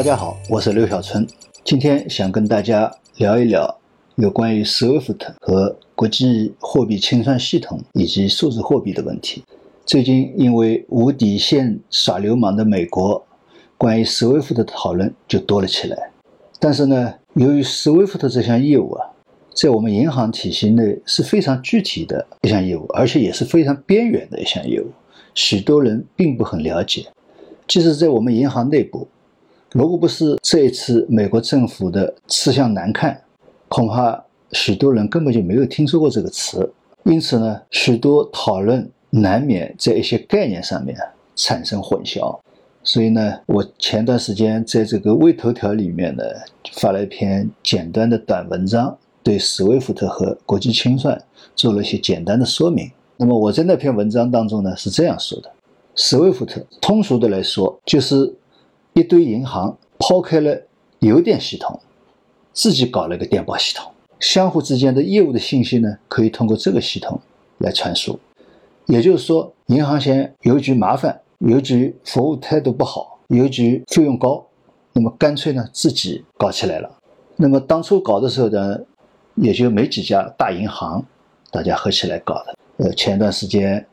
大家好，我是刘小春，今天想跟大家聊一聊有关于 SWIFT 和国际货币清算系统以及数字货币的问题。最近因为无底线耍流氓的美国，关于 SWIFT 的讨论就多了起来。但是呢，由于 SWIFT 这项业务啊，在我们银行体系内是非常具体的一项业务，而且也是非常边缘的一项业务，许多人并不很了解。即使在我们银行内部，如果不是这一次美国政府的吃相难看，恐怕许多人根本就没有听说过这个词。因此呢，许多讨论难免在一些概念上面产生混淆。所以呢，我前段时间在这个微头条里面呢发了一篇简单的短文章，对 SWIFT 和国际清算做了一些简单的说明。那么我在那篇文章当中呢是这样说的：SWIFT 通俗的来说就是一堆银行抛开了邮电系统，自己搞了一个电报系统，相互之间的业务的信息呢可以通过这个系统来传输。也就是说，银行嫌邮局麻烦。邮局服务态度不好，邮局费用高，那么干脆呢自己搞起来了。那么当初搞的时候呢，也就没几家大银行，大家合起来搞的。呃，前段时间，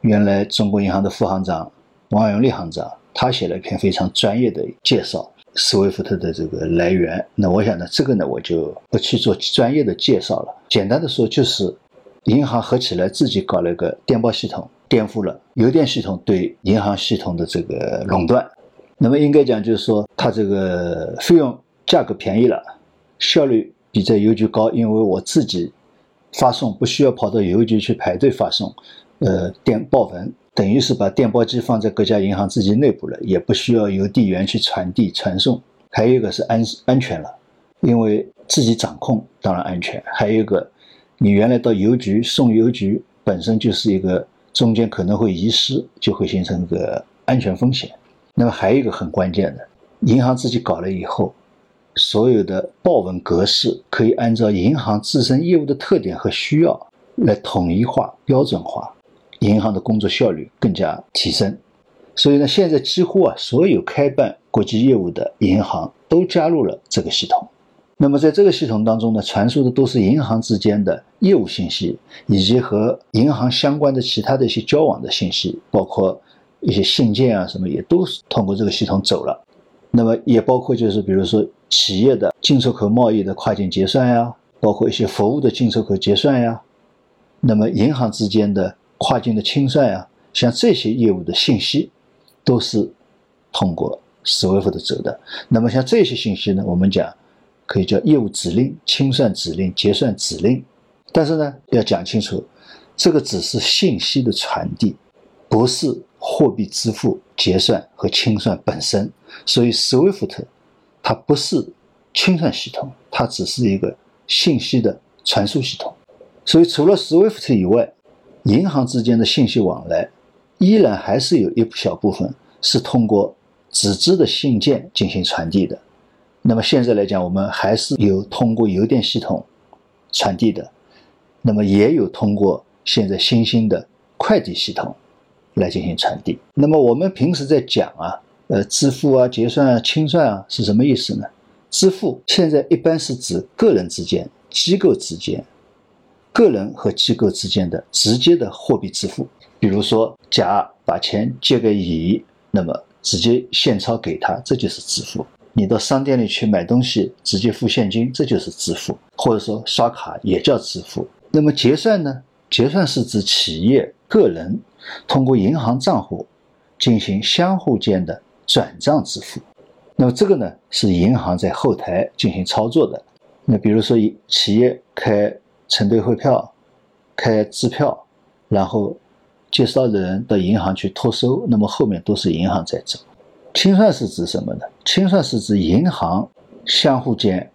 原来中国银行的副行长王永利行长，他写了一篇非常专业的介绍斯威夫特的这个来源。那我想呢，这个呢我就不去做专业的介绍了。简单的说，就是银行合起来自己搞了一个电报系统。颠覆了邮电系统对银行系统的这个垄断，那么应该讲就是说，它这个费用价格便宜了，效率比在邮局高，因为我自己发送不需要跑到邮局去排队发送，呃，电报文等于是把电报机放在各家银行自己内部了，也不需要邮递员去传递传送。还有一个是安安全了，因为自己掌控当然安全。还有一个，你原来到邮局送邮局本身就是一个。中间可能会遗失，就会形成一个安全风险。那么还有一个很关键的，银行自己搞了以后，所有的报文格式可以按照银行自身业务的特点和需要来统一化、标准化，银行的工作效率更加提升。所以呢，现在几乎啊，所有开办国际业务的银行都加入了这个系统。那么在这个系统当中呢，传输的都是银行之间的业务信息，以及和银行相关的其他的一些交往的信息，包括一些信件啊什么，也都是通过这个系统走了。那么也包括就是比如说企业的进出口贸易的跨境结算呀，包括一些服务的进出口结算呀，那么银行之间的跨境的清算呀，像这些业务的信息，都是通过 SWIFT 走的。那么像这些信息呢，我们讲。可以叫业务指令、清算指令、结算指令，但是呢，要讲清楚，这个只是信息的传递，不是货币支付、结算和清算本身。所以，SWIFT 它不是清算系统，它只是一个信息的传输系统。所以，除了 SWIFT 以外，银行之间的信息往来依然还是有一小部分是通过纸质的信件进行传递的。那么现在来讲，我们还是有通过邮电系统传递的，那么也有通过现在新兴的快递系统来进行传递。那么我们平时在讲啊，呃，支付啊、结算啊、清算啊是什么意思呢？支付现在一般是指个人之间、机构之间、个人和机构之间的直接的货币支付。比如说，甲把钱借给乙，那么直接现钞给他，这就是支付。你到商店里去买东西，直接付现金，这就是支付，或者说刷卡也叫支付。那么结算呢？结算是指企业、个人通过银行账户进行相互间的转账支付。那么这个呢，是银行在后台进行操作的。那比如说，企业开承兑汇票、开支票，然后介绍人到银行去托收，那么后面都是银行在走。清算是指什么呢？清算是指银行相互间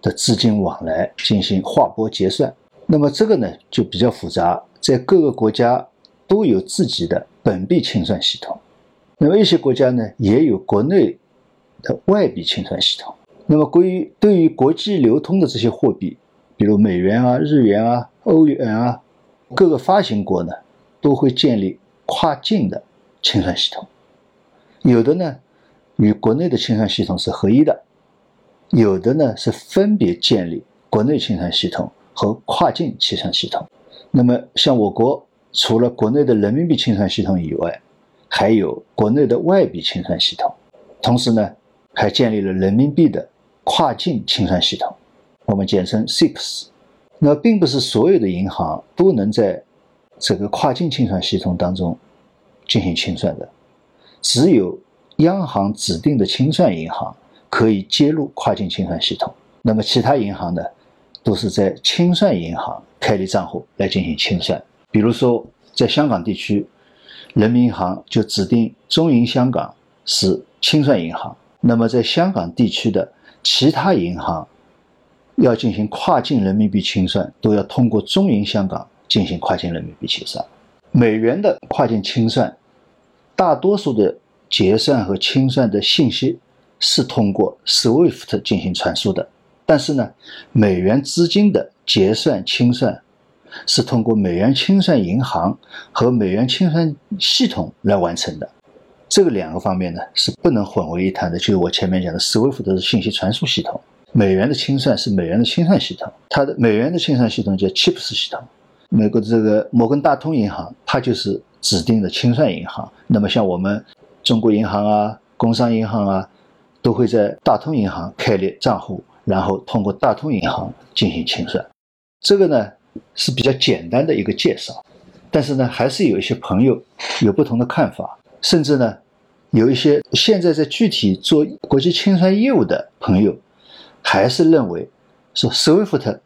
的资金往来进行划拨结算。那么这个呢就比较复杂，在各个国家都有自己的本币清算系统。那么一些国家呢也有国内的外币清算系统。那么关于对于国际流通的这些货币，比如美元啊、日元啊、欧元啊，各个发行国呢都会建立跨境的清算系统。有的呢，与国内的清算系统是合一的，有的呢是分别建立国内清算系统和跨境清算系统。那么像我国除了国内的人民币清算系统以外，还有国内的外币清算系统，同时呢还建立了人民币的跨境清算系统，我们简称 SIPS。那并不是所有的银行都能在这个跨境清算系统当中进行清算的，只有央行指定的清算银行可以接入跨境清算系统。那么其他银行呢，都是在清算银行开立账户来进行清算。比如说，在香港地区，人民银行就指定中银香港是清算银行。那么在香港地区的其他银行。要进行跨境人民币清算，都要通过中银香港进行跨境人民币清算。美元的跨境清算，大多数的结算和清算的信息是通过 SWIFT 进行传输的，但是呢，美元资金的结算清算是通过美元清算银行和美元清算系统来完成的。这个两个方面呢是不能混为一谈的。就是我前面讲的 SWIFT 是信息传输系统。美元的清算是美元的清算系统，它的美元的清算系统叫 CHIPS 系统。美国的这个摩根大通银行，它就是指定的清算银行。那么像我们中国银行啊、工商银行啊，都会在大通银行开立账户，然后通过大通银行进行清算。这个呢是比较简单的一个介绍，但是呢还是有一些朋友有不同的看法，甚至呢有一些现在在具体做国际清算业务的朋友。还是认为说 SWIFT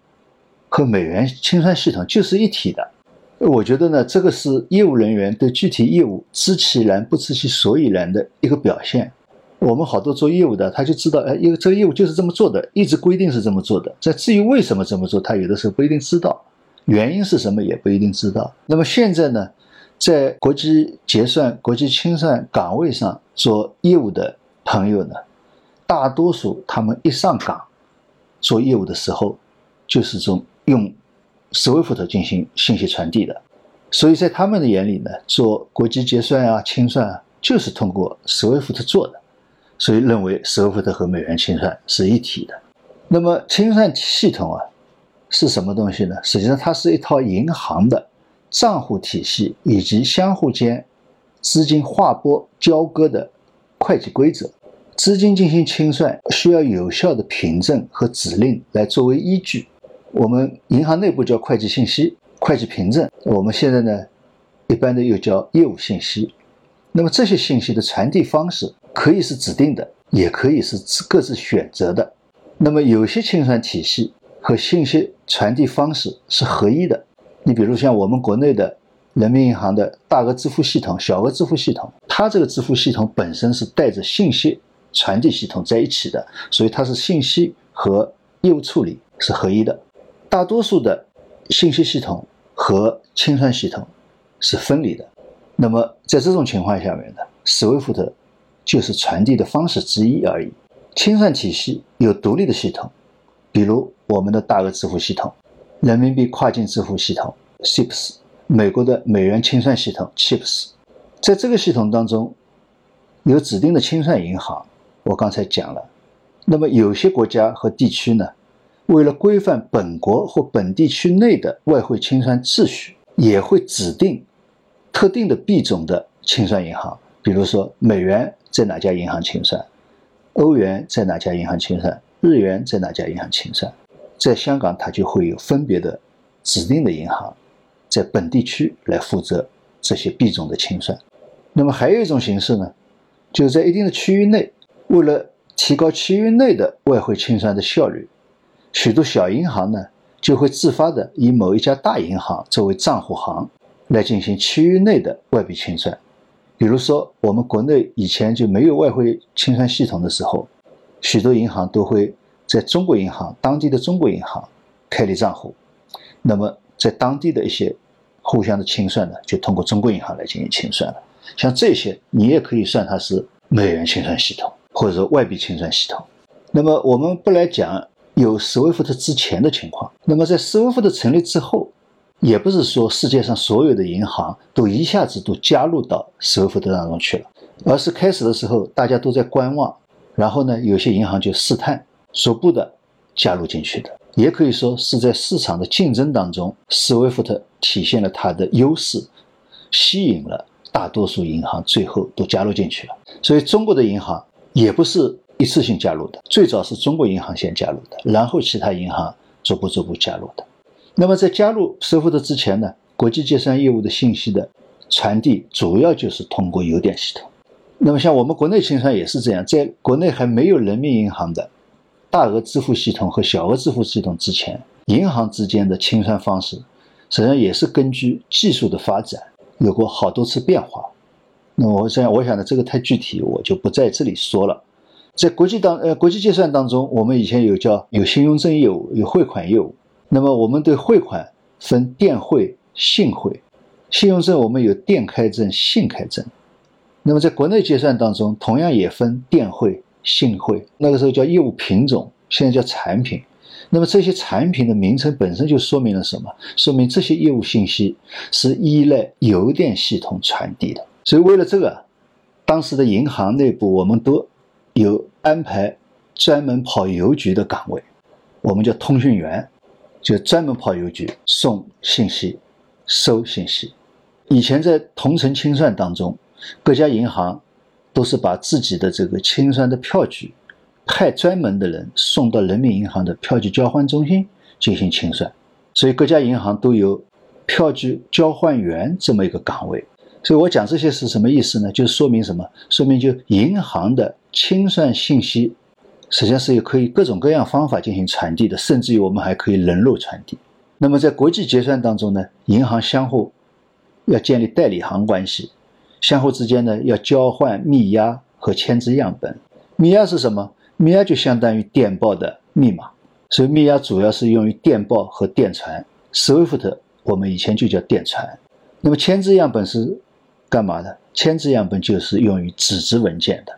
和美元清算系统就是一体的。我觉得呢，这个是业务人员对具体业务知其然不知其所以然的一个表现。我们好多做业务的，他就知道，哎，因为这个业务就是这么做的，一直规定是这么做的。在至于为什么这么做，他有的时候不一定知道，原因是什么也不一定知道。那么现在呢，在国际结算、国际清算岗位上做业务的朋友呢？大多数他们一上岗做业务的时候，就是从用 SWIFT 进行信息传递的，所以在他们的眼里呢，做国际结算啊、清算啊，就是通过 SWIFT 做的，所以认为 SWIFT 和美元清算是一体的。那么清算系统啊是什么东西呢？实际上它是一套银行的账户体系以及相互间资金划拨交割的会计规则。资金进行清算需要有效的凭证和指令来作为依据。我们银行内部叫会计信息、会计凭证，我们现在呢，一般的又叫业务信息。那么这些信息的传递方式可以是指定的，也可以是各自选择的。那么有些清算体系和信息传递方式是合一的。你比如像我们国内的人民银行的大额支付系统、小额支付系统，它这个支付系统本身是带着信息。传递系统在一起的，所以它是信息和业务处理是合一的。大多数的信息系统和清算系统是分离的。那么在这种情况下面呢，SWIFT 就是传递的方式之一而已。清算体系有独立的系统，比如我们的大额支付系统、人民币跨境支付系统 SIPS、美国的美元清算系统 CHIPS。在这个系统当中，有指定的清算银行。我刚才讲了，那么有些国家和地区呢，为了规范本国或本地区内的外汇清算秩序，也会指定特定的币种的清算银行，比如说美元在哪家银行清算，欧元在哪家银行清算，日元在哪家银行清算。在香港，它就会有分别的指定的银行，在本地区来负责这些币种的清算。那么还有一种形式呢，就是在一定的区域内。为了提高区域内的外汇清算的效率，许多小银行呢就会自发的以某一家大银行作为账户行来进行区域内的外币清算。比如说，我们国内以前就没有外汇清算系统的时候，许多银行都会在中国银行当地的中国银行开立账户，那么在当地的一些互相的清算呢，就通过中国银行来进行清算了。像这些，你也可以算它是美元清算系统。或者说外币清算系统，那么我们不来讲有 SWIFT 之前的情况。那么在 SWIFT 成立之后，也不是说世界上所有的银行都一下子都加入到 SWIFT 当中去了，而是开始的时候大家都在观望，然后呢，有些银行就试探，逐步的加入进去的。也可以说是在市场的竞争当中，SWIFT 体现了它的优势，吸引了大多数银行，最后都加入进去了。所以中国的银行也不是一次性加入的，最早是中国银行先加入的，然后其他银行逐步逐步加入的。那么在加入 SWIFT 之前呢，国际结算业务的信息的传递主要就是通过邮电系统。那么像我们国内清算也是这样，在国内还没有人民银行的。大额支付系统和小额支付系统之前，银行之间的清算方式，实际上也是根据技术的发展有过好多次变化。那我想，我想的，这个太具体，我就不在这里说了。在国际当呃国际结算当中，我们以前有叫有信用证业务，有汇款业务。那么我们对汇款分电汇、信汇，信用证我们有电开证、信开证。那么在国内结算当中，同样也分电汇。信汇那个时候叫业务品种，现在叫产品。那么这些产品的名称本身就说明了什么？说明这些业务信息是依赖邮电系统传递的。所以为了这个，当时的银行内部我们都有安排专门跑邮局的岗位，我们叫通讯员，就专门跑邮局送信息、收信息。以前在同城清算当中，各家银行。都是把自己的这个清算的票据派专门的人送到人民银行的票据交换中心进行清算，所以各家银行都有票据交换员这么一个岗位。所以我讲这些是什么意思呢？就是说明什么？说明就银行的清算信息实际上是有可以各种各样方法进行传递的，甚至于我们还可以人肉传递。那么在国际结算当中呢，银行相互要建立代理行关系。相互之间呢，要交换密押和签字样本。密押是什么？密押就相当于电报的密码，所以密押主要是用于电报和电传。SWIFT 我们以前就叫电传。那么签字样本是干嘛的？签字样本就是用于纸质文件的。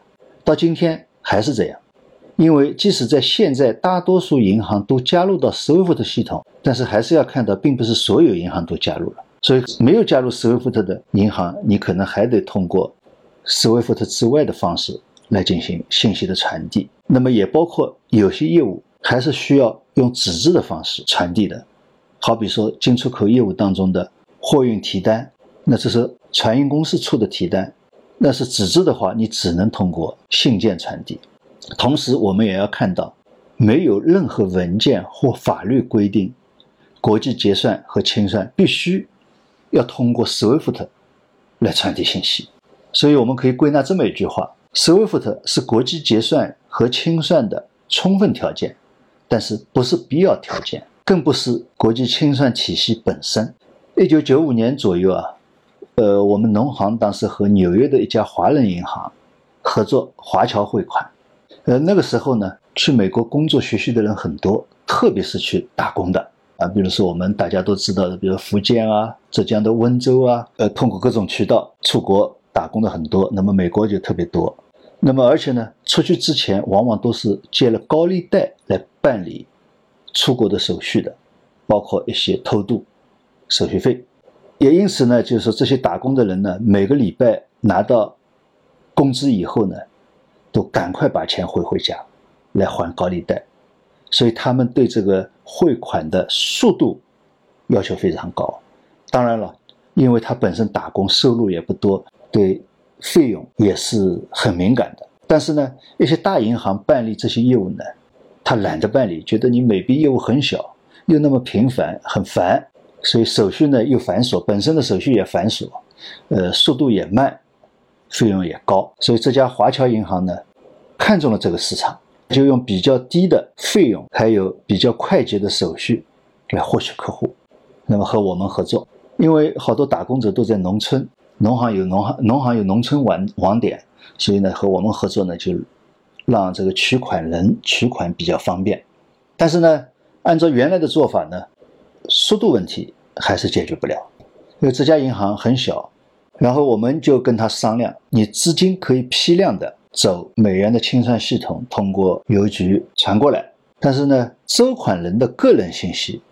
到今天还是这样，因为即使在现在大多数银行都加入到 SWIFT 系统，但是还是要看到，并不是所有银行都加入了。所以，没有加入 SWIFT 的银行，你可能还得通过 SWIFT 之外的方式来进行信息的传递。那么，也包括有些业务还是需要用纸质的方式传递的，好比说进出口业务当中的货运提单，那这是船运公司出的提单，那是纸质的话，你只能通过信件传递。同时，我们也要看到，没有任何文件或法律规定，国际结算和清算必须。要通过 SWIFT 来传递信息，所以我们可以归纳这么一句话：SWIFT 是国际结算和清算的充分条件，但是不是必要条件，更不是国际清算体系本身。一九九五年左右啊，呃，我们农行当时和纽约的一家华人银行合作华侨汇款，呃，那个时候呢，去美国工作学习的人很多，特别是去打工的。啊，比如说我们大家都知道的，比如福建啊、浙江的温州啊，呃，通过各种渠道出国打工的很多。那么美国就特别多。那么而且呢，出去之前往往都是借了高利贷来办理出国的手续的，包括一些偷渡手续费。也因此呢，就是说这些打工的人呢，每个礼拜拿到工资以后呢，都赶快把钱汇回家来还高利贷。所以他们对这个汇款的速度要求非常高。当然了，因为他本身打工收入也不多，对费用也是很敏感的。但是呢，一些大银行办理这些业务呢，他懒得办理，觉得你每笔业务很小，又那么频繁，很烦，所以手续呢又繁琐，本身的手续也繁琐，呃，速度也慢，费用也高。所以这家华侨银行呢，看中了这个市场。就用比较低的费用，还有比较快捷的手续来获取客户，那么和我们合作，因为好多打工者都在农村，农行有农行，农行有农村网网点，所以呢和我们合作呢就让这个取款人取款比较方便。但是呢，按照原来的做法呢，速度问题还是解决不了，因为这家银行很小，然后我们就跟他商量，你资金可以批量的。走美元的清算系统，通过邮局传过来。但是呢，收款人的个人信息，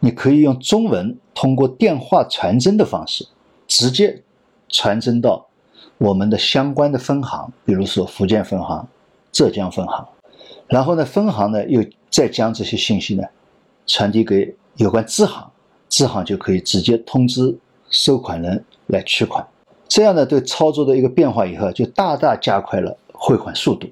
你可以用中文通过电话传真的方式，直接传真到我们的相关的分行，比如说福建分行、浙江分行，然后呢，分行呢又再将这些信息呢传递给有关支行，支行就可以直接通知收款人来取款。这样呢，对操作的一个变化以后，就大大加快了汇款速度。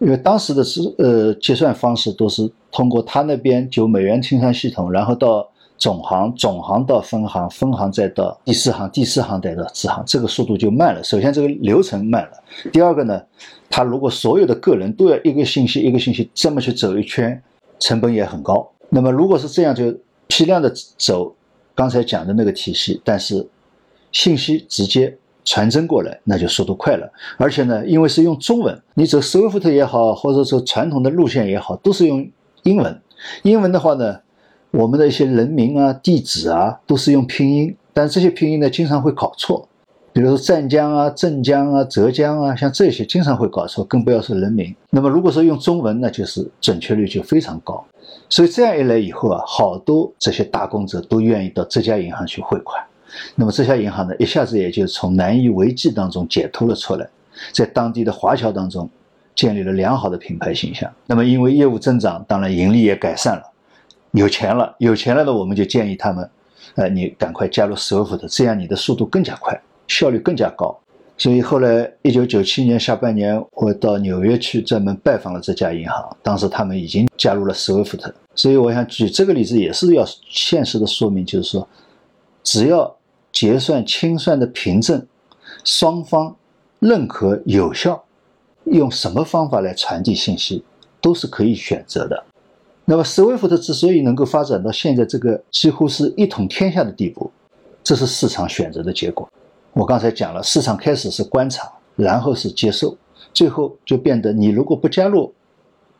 因为当时的是呃结算方式都是通过他那边就美元清算系统，然后到总行，总行到分行，分行再到第四行，第四行再到支行，这个速度就慢了。首先这个流程慢了，第二个呢，他如果所有的个人都要一个信息一个信息这么去走一圈，成本也很高。那么如果是这样就批量的走刚才讲的那个体系，但是信息直接。传真过来，那就速度快了。而且呢，因为是用中文，你走 SWIFT 也好，或者说传统的路线也好，都是用英文。英文的话呢，我们的一些人名啊、地址啊，都是用拼音，但这些拼音呢，经常会搞错。比如说湛江啊、镇江啊、浙江啊，像这些经常会搞错，更不要说人名。那么如果说用中文，那就是准确率就非常高。所以这样一来以后啊，好多这些打工者都愿意到这家银行去汇款。那么这家银行呢，一下子也就从难以为继当中解脱了出来，在当地的华侨当中建立了良好的品牌形象。那么因为业务增长，当然盈利也改善了，有钱了，有钱了的我们就建议他们，呃，你赶快加入 SWIFT，这样你的速度更加快，效率更加高。所以后来一九九七年下半年，我到纽约去专门拜访了这家银行，当时他们已经加入了 SWIFT。所以我想举这个例子，也是要现实的说明，就是说，只要结算清算的凭证，双方认可有效，用什么方法来传递信息，都是可以选择的。那么，SWIFT 之所以能够发展到现在这个几乎是一统天下的地步，这是市场选择的结果。我刚才讲了，市场开始是观察，然后是接受，最后就变得你如果不加入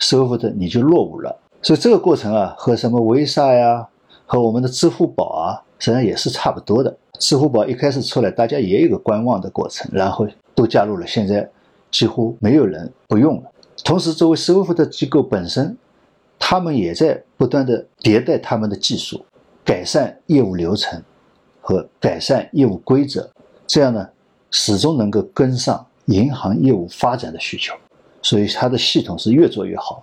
SWIFT，你就落伍了。所以这个过程啊，和什么 Visa 呀，和我们的支付宝啊，实际上也是差不多的。支付宝一开始出来，大家也有个观望的过程，然后都加入了。现在几乎没有人不用了。同时，作为 SWIFT 的机构本身，他们也在不断的迭代他们的技术，改善业务流程和改善业务规则，这样呢，始终能够跟上银行业务发展的需求。所以，它的系统是越做越好，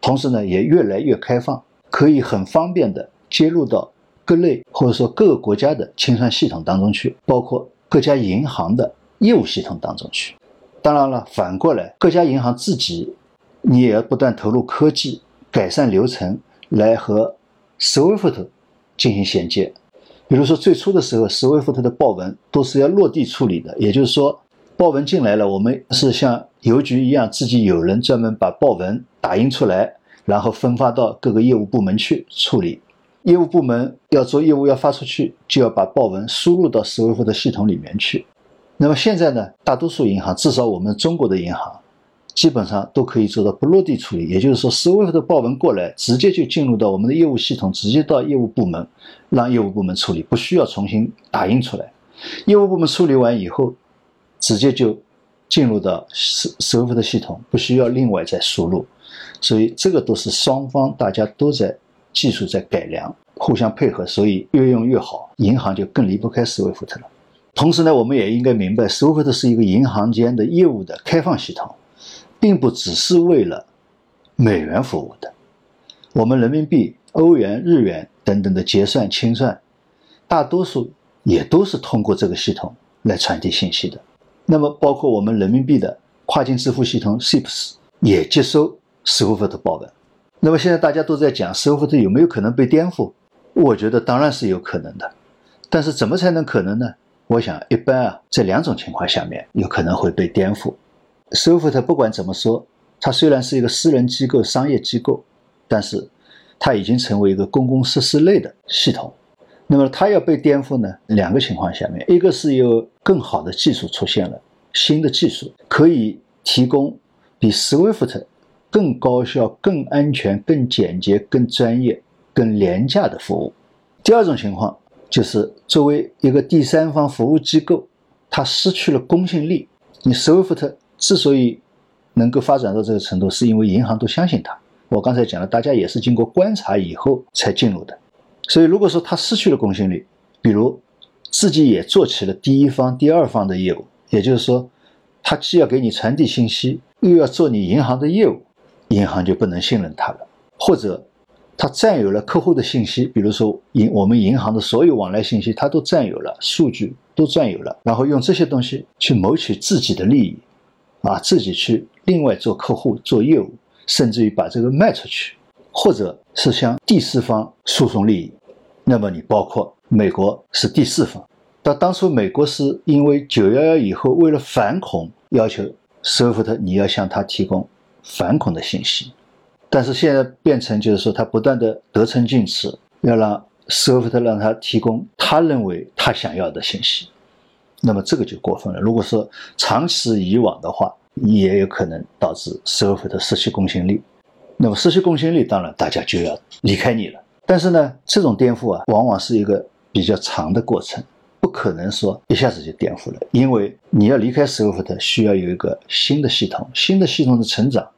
同时呢，也越来越开放，可以很方便的接入到。各类或者说各个国家的清算系统当中去，包括各家银行的业务系统当中去。当然了，反过来，各家银行自己，你也要不断投入科技，改善流程，来和 SWIFT 进行衔接。比如说，最初的时候，SWIFT 的报文都是要落地处理的，也就是说，报文进来了，我们是像邮局一样，自己有人专门把报文打印出来，然后分发到各个业务部门去处理。业务部门要做业务要发出去，就要把报文输入到 SWIFT 的系统里面去。那么现在呢，大多数银行，至少我们中国的银行，基本上都可以做到不落地处理。也就是说，SWIFT 的报文过来，直接就进入到我们的业务系统，直接到业务部门，让业务部门处理，不需要重新打印出来。业务部门处理完以后，直接就进入到 SWIFT 的系统，不需要另外再输入。所以这个都是双方大家都在。技术在改良，互相配合，所以越用越好。银行就更离不开 SWIFT 了。同时呢，我们也应该明白，SWIFT 是一个银行间的业务的开放系统，并不只是为了美元服务的。我们人民币、欧元、日元等等的结算清算，大多数也都是通过这个系统来传递信息的。那么，包括我们人民币的跨境支付系统 SIPS 也接收 SWIFT 的报文。那么现在大家都在讲 SWIFT 有没有可能被颠覆？我觉得当然是有可能的，但是怎么才能可能呢？我想一般啊，在两种情况下面有可能会被颠覆。SWIFT 不管怎么说，它虽然是一个私人机构、商业机构，但是它已经成为一个公共设施类的系统。那么它要被颠覆呢？两个情况下面，一个是有更好的技术出现了，新的技术可以提供比 SWIFT。更高效、更安全、更简洁、更专业、更廉价的服务。第二种情况就是，作为一个第三方服务机构，它失去了公信力。你 SWIFT 之所以能够发展到这个程度，是因为银行都相信它。我刚才讲了，大家也是经过观察以后才进入的。所以，如果说它失去了公信力，比如自己也做起了第一方、第二方的业务，也就是说，他既要给你传递信息，又要做你银行的业务，银行就不能信任他了。或者，他占有了客户的信息，比如说银我们银行的所有往来信息，他都占有了，数据都占有了，然后用这些东西去谋取自己的利益，啊，自己去另外做客户做业务，甚至于把这个卖出去，或者是向第四方输送利益。那么你包括美国是第四方。到当初，美国是因为九幺幺以后，为了反恐，要求 SWIFT 你要向他提供反恐的信息，但是现在变成就是说，他不断的得寸进尺，要让 SWIFT 让他提供他认为他想要的信息，那么这个就过分了。如果说长此以往的话，也有可能导致 SWIFT 失去公信力。那么失去公信力，当然大家就要离开你了。但是呢，这种颠覆啊，往往是一个比较长的过程。不可能说一下子就颠覆了，因为你要离开 SWIFT，需要有一个新的系统，新的系统的成长，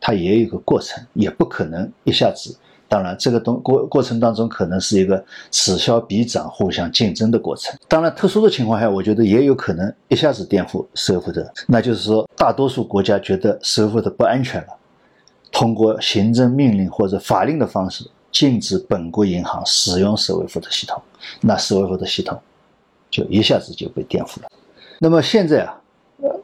它也有一个过程，也不可能一下子。当然，这个东过过程当中可能是一个此消彼长、互相竞争的过程。当然，特殊的情况下，我觉得也有可能一下子颠覆 SWIFT，那就是说，大多数国家觉得 SWIFT 不安全了，通过行政命令或者法令的方式禁止本国银行使用 SWIFT 系统，那 SWIFT 系统。就一下子就被颠覆了。那么现在啊，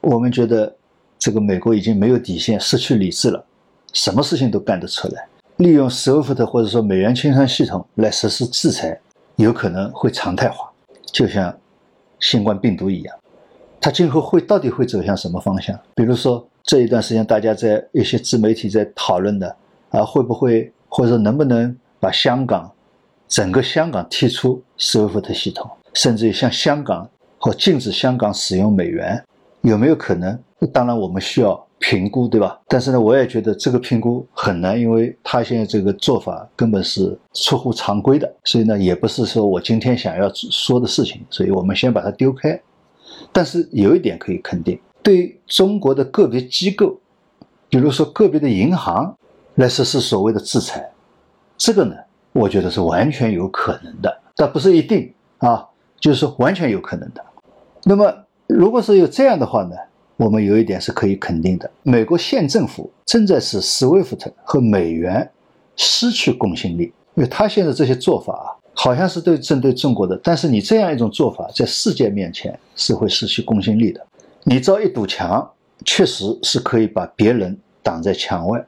我们觉得这个美国已经没有底线，失去理智了，什么事情都干得出来。利用 SWIFT 或者说美元清算系统来实施制裁，有可能会常态化，就像新冠病毒一样。它今后会到底会走向什么方向？比如说这一段时间大家在一些自媒体在讨论的啊，会不会或者能不能把香港整个香港踢出 SWIFT 系统？甚至于像香港或禁止香港使用美元，有没有可能？当然我们需要评估，对吧？但是呢，我也觉得这个评估很难，因为他现在这个做法根本是出乎常规的，所以呢，也不是说我今天想要说的事情，所以我们先把它丢开。但是有一点可以肯定，对中国的个别机构，比如说个别的银行来实施所谓的制裁，这个呢，我觉得是完全有可能的，但不是一定啊。就是说，完全有可能的。那么，如果是有这样的话呢，我们有一点是可以肯定的：美国现政府正在使 SWIFT 和美元失去公信力，因为他现在这些做法啊，好像是对针对中国的。但是你这样一种做法，在世界面前是会失去公信力的。你造一堵墙，确实是可以把别人挡在墙外，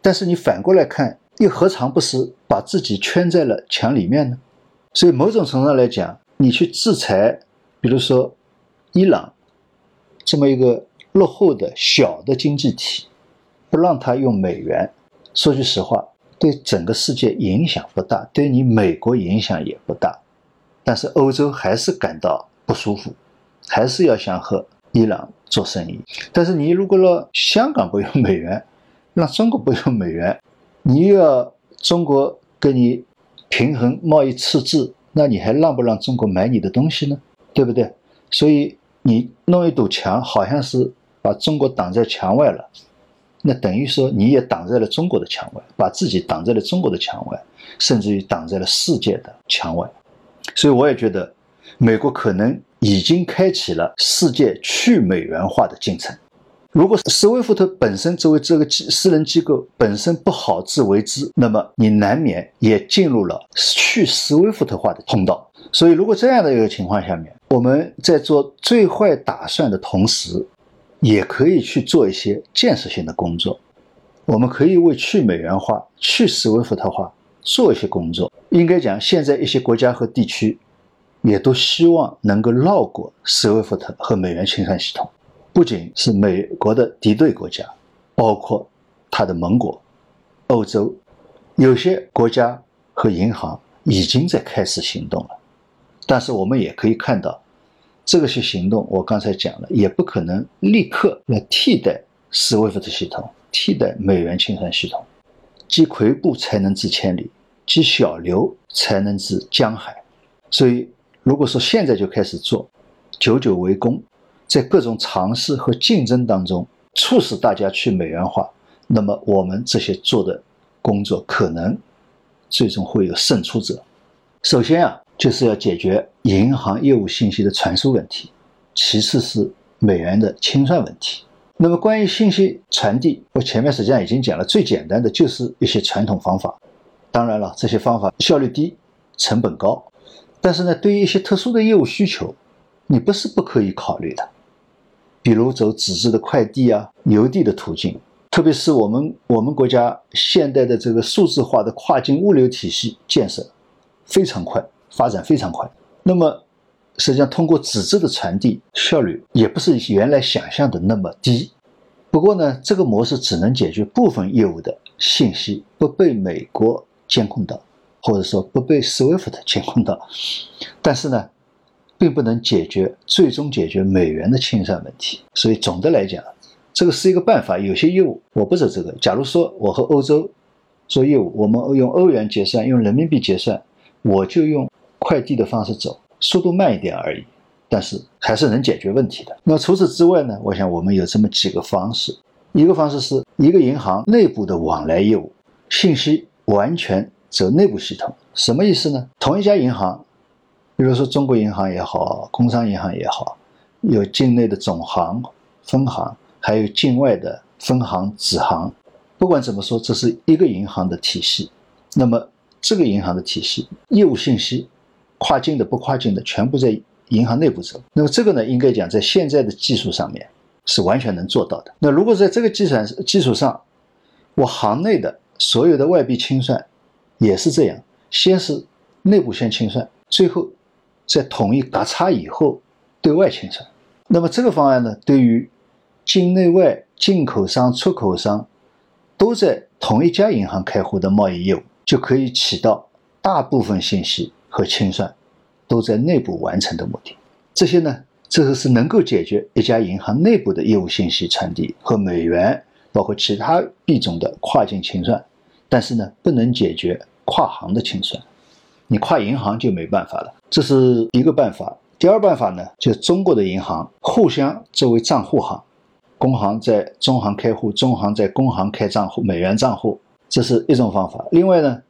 但是你反过来看，又何尝不是把自己圈在了墙里面呢？所以，某种程度上来讲，你去制裁，比如说伊朗这么一个落后的小的经济体，不让他用美元，说句实话，对整个世界影响不大，对你美国影响也不大。但是欧洲还是感到不舒服，还是要想和伊朗做生意。但是你如果让香港不用美元，让中国不用美元，你又要中国跟你平衡贸易赤字。那你还让不让中国买你的东西呢？对不对？所以你弄一堵墙，好像是把中国挡在墙外了，那等于说你也挡在了中国的墙外，把自己挡在了中国的墙外，甚至于挡在了世界的墙外。所以我也觉得，美国可能已经开启了世界去美元化的进程。如果斯威夫特本身作为这个机私人机构本身不好自为之，那么你难免也进入了去斯威夫特化的通道。所以，如果这样的一个情况下面，我们在做最坏打算的同时，也可以去做一些建设性的工作。我们可以为去美元化、去斯威夫特化做一些工作。应该讲，现在一些国家和地区也都希望能够绕过斯威夫特和美元清算系统。不仅是美国的敌对国家，包括它的盟国、欧洲，有些国家和银行已经在开始行动了。但是我们也可以看到，这个些行动我刚才讲了，也不可能立刻来替代 SWIFT 系统，替代美元清算系统。积跬步才能至千里，积小流才能至江海。所以，如果说现在就开始做，久久为功。在各种尝试和竞争当中，促使大家去美元化，那么我们这些做的工作可能最终会有胜出者。首先啊，就是要解决银行业务信息的传输问题；其次是美元的清算问题。那么关于信息传递，我前面实际上已经讲了，最简单的就是一些传统方法。当然了，这些方法效率低，成本高。但是呢，对于一些特殊的业务需求，你不是不可以考虑的。比如走纸质的快递啊、邮递的途径，特别是我们我们国家现代的这个数字化的跨境物流体系建设非常快，发展非常快。那么实际上，通过纸质的传递效率也不是原来想象的那么低。不过呢，这个模式只能解决部分业务的信息不被美国监控到，或者说不被 SWIFT 监控到。但是呢，并不能解决最终解决美元的清算问题。所以总的来讲，这个是一个办法。有些业务我不走这个。假如说我和欧洲做业务，我们用欧元结算，用人民币结算，我就用快递的方式走。速度慢一点而已，但是还是能解决问题的。那除此之外呢？我想我们有这么几个方式。一个方式是一个银行内部的往来业务，信息完全走内部系统。什么意思呢？同一家银行，比如说中国银行也好，工商银行也好，有境内的总行、分行，还有境外的分行、子行。不管怎么说，这是一个银行的体系。那么这个银行的体系业务信息。跨境的不跨境的全部在银行内部走，那么这个呢，应该讲在现在的技术上面是完全能做到的。那如果在这个计算基础上，我行内的所有的外币清算也是这样，先是内部先清算，最后在统一嘎差以后对外清算。那么这个方案呢，对于境内外进口商、出口商都在同一家银行开户的贸易业务，就可以起到大部分信息。和清算都在内部完成的目的，这些呢，这个是能够解决一家银行内部的业务信息传递和美元，包括其他币种的跨境清算，但是呢，不能解决跨行的清算，你跨银行就没办法了。这是一个办法。第二办法呢，就中国的银行互相作为账户行，工行在中行开户，中行在工行开账户，美元账户，这是一种方法。另外呢，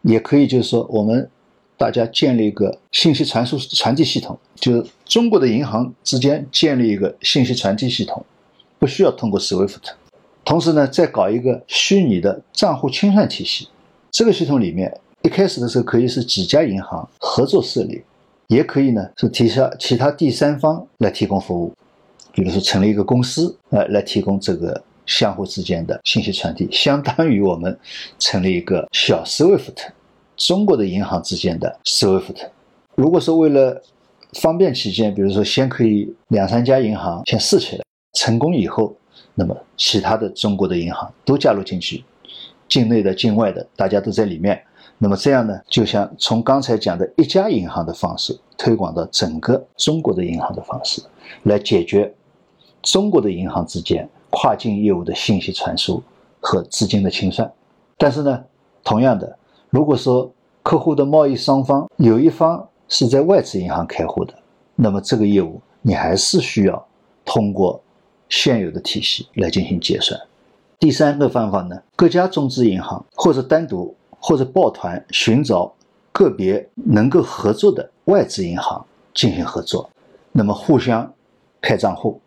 也可以就是说我们。大家建立一个信息传输传递系统，就是中国的银行之间建立一个信息传递系统，不需要通过 SWIFT。同时呢，再搞一个虚拟的账户清算体系。这个系统里面，一开始的时候可以是几家银行合作设立，也可以呢是提下其他第三方来提供服务，比如说成立一个公司，呃，来提供这个相互之间的信息传递，相当于我们成立一个小 SWIFT。中国的银行之间的 SWIFT，如果说为了方便起见，比如说先可以两三家银行先试起来，成功以后，那么其他的中国的银行都加入进去，境内的、境外的，大家都在里面，那么这样呢，就像从刚才讲的一家银行的方式推广到整个中国的银行的方式，来解决中国的银行之间跨境业务的信息传输和资金的清算。但是呢，同样的。如果说客户的贸易双方有一方是在外资银行开户的，那么这个业务你还是需要通过现有的体系来进行结算。第三个方法呢，各家中资银行或者单独或者抱团寻找个别能够合作的外资银行进行合作，那么互相开账户，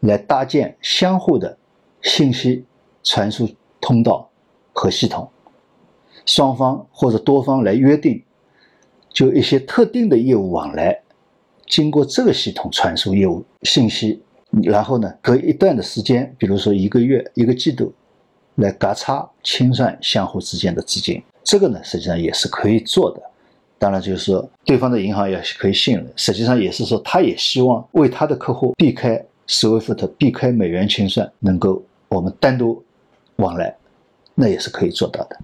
来搭建相互的信息传输通道和系统。双方或者多方来约定，就一些特定的业务往来，经过这个系统传输业务信息，然后呢，隔一段的时间，比如说一个月、一个季度，来嘎差清算相互之间的资金。这个呢，实际上也是可以做的。当然，就是说对方的银行也可以信任。实际上也是说，他也希望为他的客户避开 SWIFT、避开美元清算，能够我们单独往来，那也是可以做到的。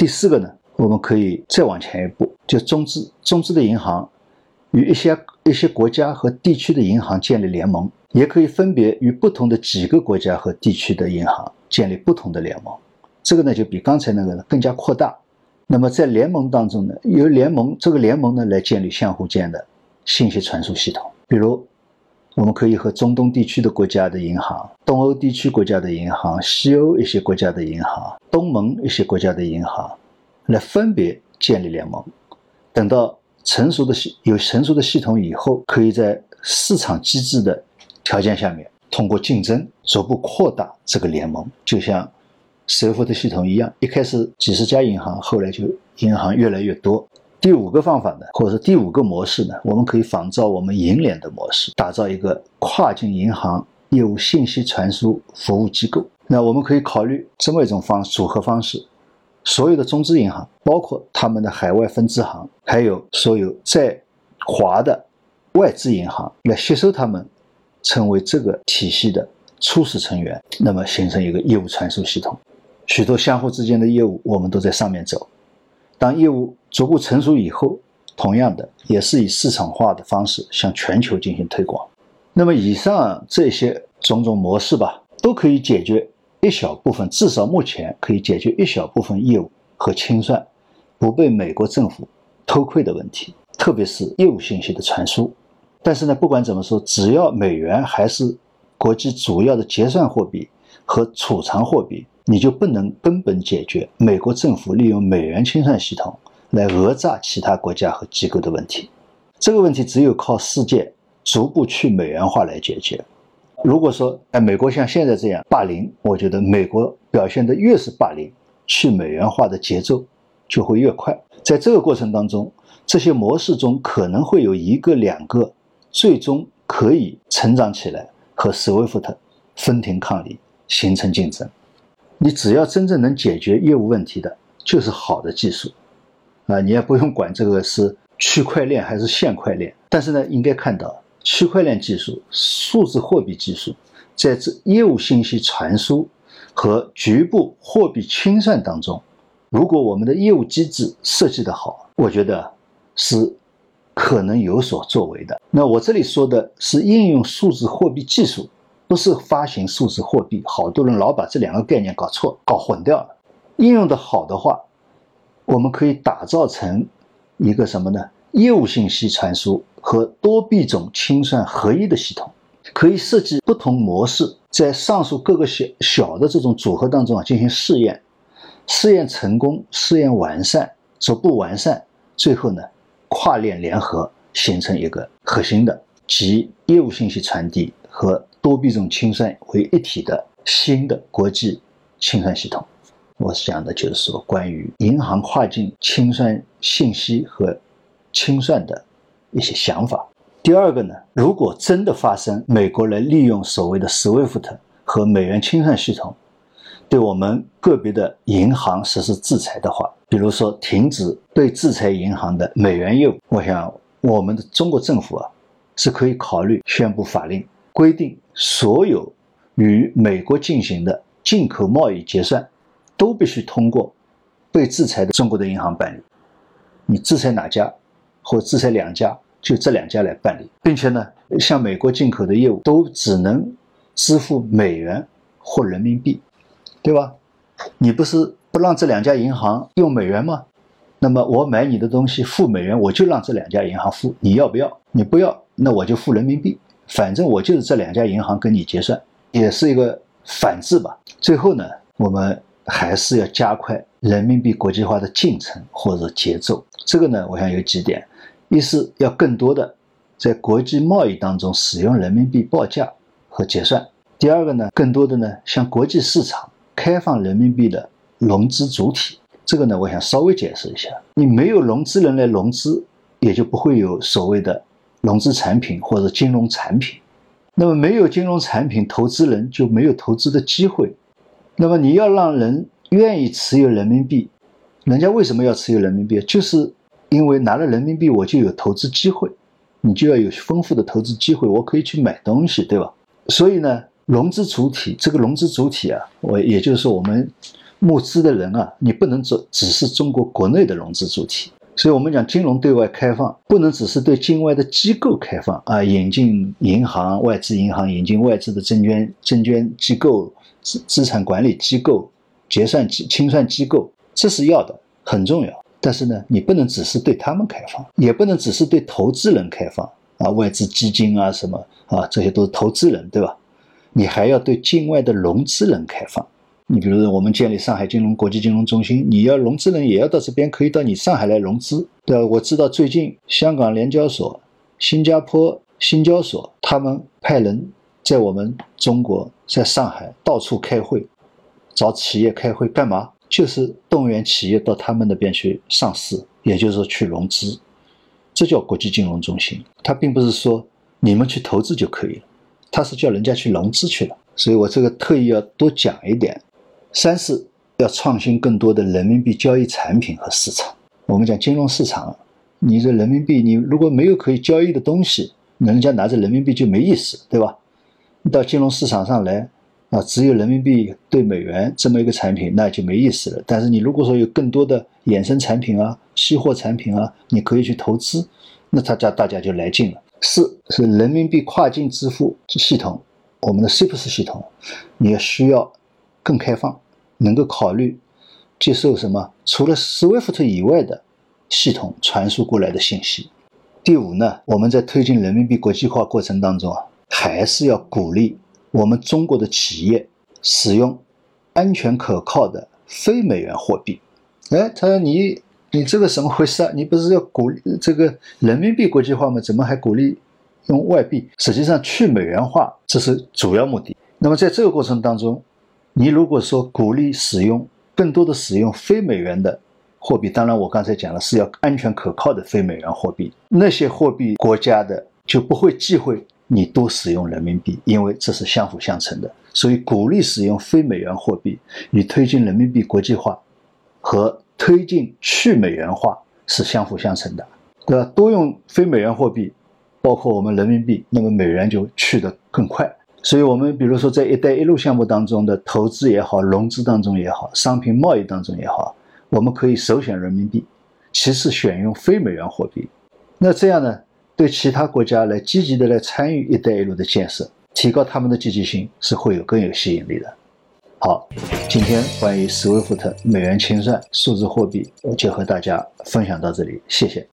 第四个呢，我们可以再往前一步，就中资中资的银行与一些一些国家和地区的银行建立联盟，也可以分别与不同的几个国家和地区的银行建立不同的联盟。这个呢，就比刚才那个呢更加扩大。那么在联盟当中呢，由联盟这个联盟呢来建立相互间的信息传输系统。比如，我们可以和中东地区的国家的银行、东欧地区国家的银行、西欧一些国家的银行。东盟一些国家的银行来分别建立联盟，等到成熟的系有成熟的系统以后，可以在市场机制的条件下面，通过竞争逐步扩大这个联盟，就像 SWIFT 系统一样，一开始几十家银行，后来就银行越来越多。第五个方法呢，或者说第五个模式呢，我们可以仿照我们银联的模式，打造一个跨境银行业务信息传输服务机构。那我们可以考虑这么一种方组合方式：所有的中资银行，包括他们的海外分支行，还有所有在华的外资银行，来吸收他们，成为这个体系的初始成员，那么形成一个业务传输系统。许多相互之间的业务，我们都在上面走。当业务逐步成熟以后，同样的也是以市场化的方式向全球进行推广。那么以上这些种种模式吧，都可以解决一小部分，至少目前可以解决一小部分业务和清算不被美国政府偷窥的问题，特别是业务信息的传输。但是呢，不管怎么说，只要美元还是国际主要的结算货币和储藏货币。你就不能根本解决美国政府利用美元清算系统来讹诈其他国家和机构的问题。这个问题只有靠世界逐步去美元化来解决。如果说哎，美国像现在这样霸凌，我觉得美国表现的越是霸凌，去美元化的节奏就会越快。在这个过程当中，这些模式中可能会有一个两个最终可以成长起来，和 SWIFT 分庭抗礼，形成竞争。你只要真正能解决业务问题的，就是好的技术，啊，你也不用管这个是区块链还是线块链。但是呢，应该看到区块链技术、数字货币技术，在这业务信息传输和局部货币清算当中，如果我们的业务机制设计的好，我觉得是可能有所作为的。那我这里说的是应用数字货币技术。不是发行数字货币，好多人老把这两个概念搞错、搞混掉了。应用的好的话，我们可以打造成一个什么呢？业务信息传输和多币种清算合一的系统，可以设计不同模式，在上述各个小小的这种组合当中啊进行试验，试验成功，试验完善，逐步完善，最后呢跨链联合，形成一个核心的集业务信息传递和。多币种清算为一体的新的国际清算系统，我讲的就是说关于银行跨境清算信息和清算的一些想法。第二个呢，如果真的发生美国来利用所谓的 SWIFT 和美元清算系统，对我们个别的银行实施制裁的话，比如说停止被制裁银行的美元业务，我想我们的中国政府啊是可以考虑宣布法令。规定所有与美国进行的进口贸易结算，都必须通过被制裁的中国的银行办理。你制裁哪家，或制裁两家，就这两家来办理，并且呢，向美国进口的业务都只能支付美元或人民币，对吧？你不是不让这两家银行用美元吗？那么我买你的东西付美元，我就让这两家银行付，你要不要？你不要，那我就付人民币。反正我就是这两家银行跟你结算，也是一个反制吧。最后呢，我们还是要加快人民币国际化的进程或者节奏。这个呢，我想有几点：一是要更多的在国际贸易当中使用人民币报价和结算；第二个呢，更多的呢向国际市场开放人民币的融资主体。这个呢，我想稍微解释一下：你没有融资人来融资，也就不会有所谓的。融资产品或者金融产品，那么没有金融产品，投资人就没有投资的机会。那么你要让人愿意持有人民币，人家为什么要持有人民币？就是因为拿了人民币，我就有投资机会，你就要有丰富的投资机会，我可以去买东西，对吧？所以呢，融资主体这个融资主体啊，我也就是说我们募资的人啊，你不能只只是中国国内的融资主体。所以，我们讲金融对外开放，不能只是对境外的机构开放啊，引进银行、外资银行，引进外资的证券、证券机构、资资产管理机构、结算机、清算机构，这是要的，很重要。但是呢，你不能只是对他们开放，也不能只是对投资人开放啊，外资基金啊什么啊，这些都是投资人，对吧？你还要对境外的融资人开放。你比如说，我们建立上海金融国际金融中心，你要融资人也要到这边，可以到你上海来融资，对吧？我知道最近香港联交所、新加坡新交所他们派人在我们中国，在上海到处开会，找企业开会干嘛？就是动员企业到他们那边去上市，也就是说去融资。这叫国际金融中心。它并不是说你们去投资就可以了，它是叫人家去融资去了。所以我这个特意要多讲一点。三是要创新更多的人民币交易产品和市场。我们讲金融市场，你这人民币，你如果没有可以交易的东西，人家拿着人民币就没意思，对吧？到金融市场上来，啊，只有人民币对美元这么一个产品，那就没意思了。但是你如果说有更多的衍生产品啊、期货产品啊，你可以去投资，那大家大家就来劲了。四是人民币跨境支付系统，我们的 CIPS 系统也需要更开放，能够考虑接受什么除了 SWIFT 以外的系统传输过来的信息。第五呢，我们在推进人民币国际化过程当中啊。还是要鼓励我们中国的企业使用安全可靠的非美元货币。哎，他说你你这个怎么回事啊？你不是要鼓励这个人民币国际化吗？怎么还鼓励用外币？实际上去美元化这是主要目的。那么在这个过程当中，你如果说鼓励使用更多的使用非美元的货币，当然我刚才讲了是要安全可靠的非美元货币，那些货币国家的就不会忌讳。你多使用人民币，因为这是相辅相成的，所以鼓励使用非美元货币与推进人民币国际化和推进去美元化是相辅相成的，对吧？多用非美元货币，包括我们人民币，那么美元就去得更快。所以，我们比如说在“一带一路”项目当中的投资也好，融资当中也好，商品贸易当中也好，我们可以首选人民币，其次选用非美元货币。那这样呢？对其他国家来积极的来参与“一带一路”的建设，提高他们的积极性，是会有更有吸引力的。好，今天关于斯威夫特美元清算数字货币，我就和大家分享到这里，谢谢。